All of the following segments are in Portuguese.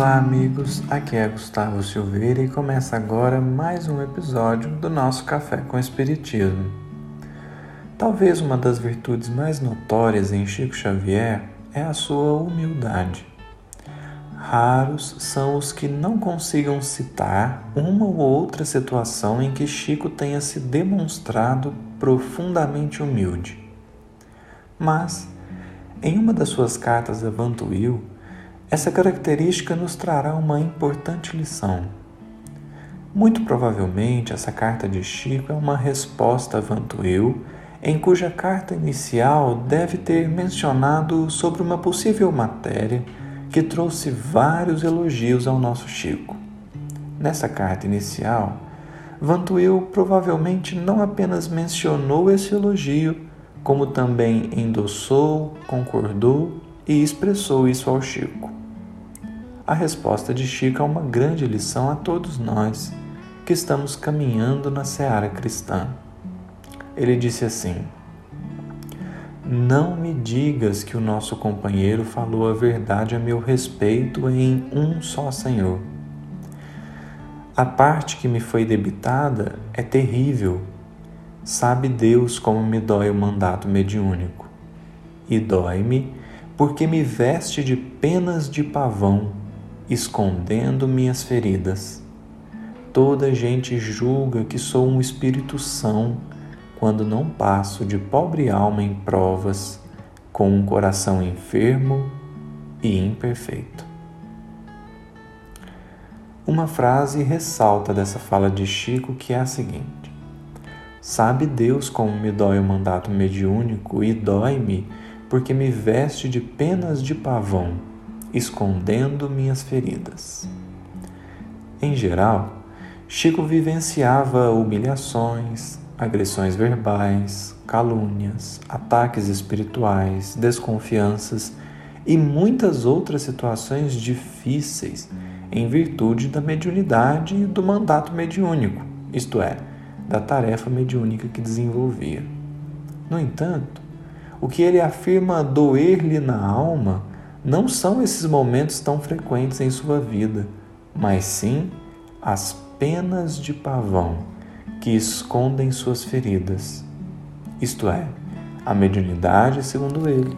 Olá, amigos. Aqui é Gustavo Silveira e começa agora mais um episódio do nosso Café com Espiritismo. Talvez uma das virtudes mais notórias em Chico Xavier é a sua humildade. Raros são os que não consigam citar uma ou outra situação em que Chico tenha se demonstrado profundamente humilde. Mas, em uma das suas cartas a Vantuil, essa característica nos trará uma importante lição. Muito provavelmente, essa carta de Chico é uma resposta a Vantuil, em cuja carta inicial deve ter mencionado sobre uma possível matéria que trouxe vários elogios ao nosso Chico. Nessa carta inicial, Vantuil provavelmente não apenas mencionou esse elogio, como também endossou, concordou e expressou isso ao Chico. A resposta de Chico é uma grande lição a todos nós que estamos caminhando na seara cristã. Ele disse assim: Não me digas que o nosso companheiro falou a verdade a meu respeito em um só Senhor. A parte que me foi debitada é terrível Sabe Deus como me dói o mandato mediúnico. E dói-me porque me veste de penas de pavão, escondendo minhas feridas. Toda gente julga que sou um espírito são quando não passo de pobre alma em provas, com um coração enfermo e imperfeito. Uma frase ressalta dessa fala de Chico que é a seguinte: Sabe Deus como me dói o mandato mediúnico e dói-me porque me veste de penas de pavão, escondendo minhas feridas. Em geral, Chico vivenciava humilhações, agressões verbais, calúnias, ataques espirituais, desconfianças e muitas outras situações difíceis em virtude da mediunidade e do mandato mediúnico, isto é, da tarefa mediúnica que desenvolvia. No entanto, o que ele afirma doer-lhe na alma não são esses momentos tão frequentes em sua vida, mas sim as penas de pavão que escondem suas feridas. Isto é, a mediunidade, segundo ele,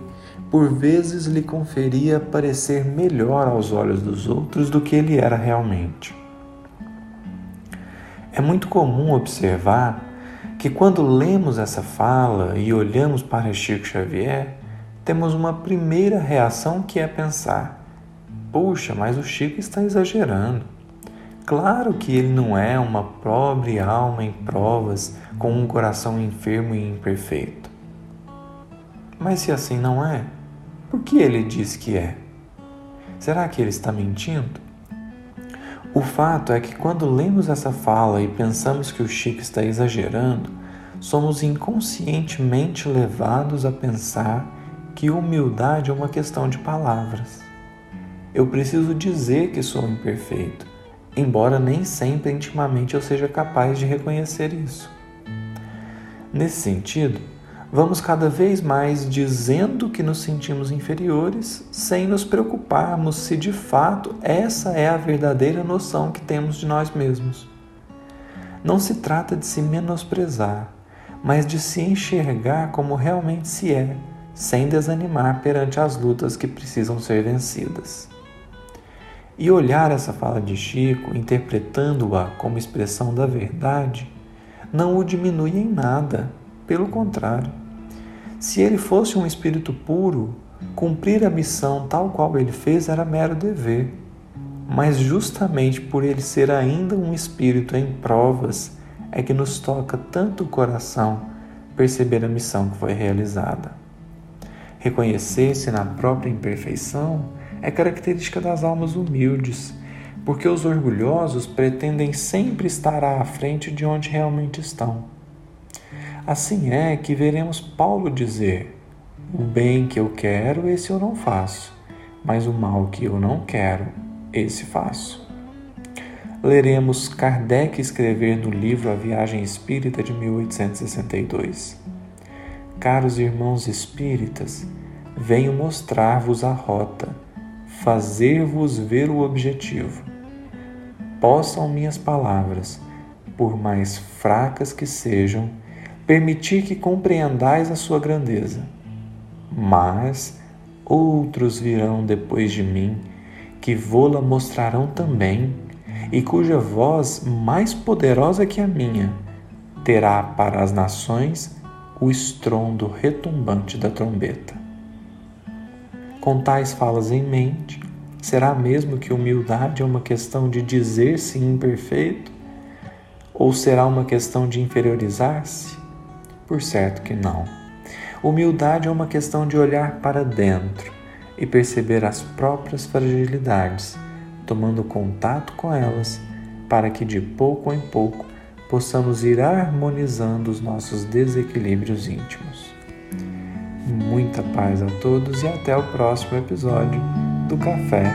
por vezes lhe conferia parecer melhor aos olhos dos outros do que ele era realmente. É muito comum observar que quando lemos essa fala e olhamos para Chico Xavier, temos uma primeira reação que é pensar: puxa, mas o Chico está exagerando. Claro que ele não é uma pobre alma em provas com um coração enfermo e imperfeito. Mas se assim não é, por que ele diz que é? Será que ele está mentindo? O fato é que quando lemos essa fala e pensamos que o Chico está exagerando, somos inconscientemente levados a pensar que humildade é uma questão de palavras. Eu preciso dizer que sou imperfeito, embora nem sempre intimamente eu seja capaz de reconhecer isso. Nesse sentido, vamos cada vez mais dizendo que nos sentimos inferiores, sem nos preocuparmos se de fato essa é a verdadeira noção que temos de nós mesmos. Não se trata de se menosprezar, mas de se enxergar como realmente se é, sem desanimar perante as lutas que precisam ser vencidas. E olhar essa fala de Chico, interpretando-a como expressão da verdade, não o diminui em nada, pelo contrário se ele fosse um espírito puro, cumprir a missão tal qual ele fez era mero dever. Mas justamente por ele ser ainda um espírito em provas, é que nos toca tanto o coração perceber a missão que foi realizada. Reconhecer-se na própria imperfeição é característica das almas humildes, porque os orgulhosos pretendem sempre estar à frente de onde realmente estão. Assim é que veremos Paulo dizer: O bem que eu quero, esse eu não faço, mas o mal que eu não quero, esse faço. Leremos Kardec escrever no livro A Viagem Espírita de 1862. Caros irmãos espíritas, venho mostrar-vos a rota. fazer-vos ver o objetivo. Possam minhas palavras, por mais fracas que sejam, permitir que compreendais a sua grandeza. Mas outros virão depois de mim, que vô-la mostrarão também, e cuja voz, mais poderosa que a minha, terá para as nações o estrondo retumbante da trombeta. Com tais falas em mente, será mesmo que humildade é uma questão de dizer-se imperfeito? Ou será uma questão de inferiorizar-se? Por certo que não. Humildade é uma questão de olhar para dentro e perceber as próprias fragilidades, tomando contato com elas, para que de pouco em pouco possamos ir harmonizando os nossos desequilíbrios íntimos. Muita paz a todos e até o próximo episódio do Café